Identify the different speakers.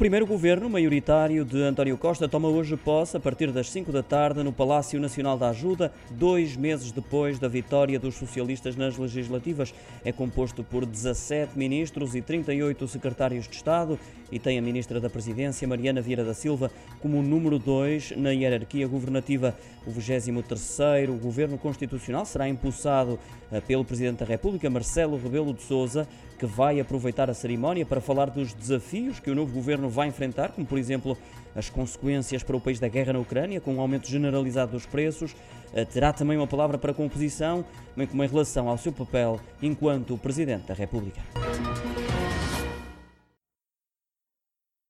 Speaker 1: primeiro governo maioritário de António Costa toma hoje posse a partir das 5 da tarde no Palácio Nacional da Ajuda, dois meses depois da vitória dos socialistas nas legislativas. É composto por 17 ministros e 38 secretários de Estado e tem a ministra da Presidência, Mariana Vieira da Silva, como número 2 na hierarquia governativa. O 23º governo constitucional será impulsado eh, pelo Presidente da República, Marcelo Rebelo de Sousa, que vai aproveitar a cerimónia para falar dos desafios que o novo governo vai enfrentar, como por exemplo as consequências para o país da guerra na Ucrânia, com um aumento generalizado dos preços. Eh, terá também uma palavra para a composição, bem como em relação ao seu papel enquanto Presidente da República.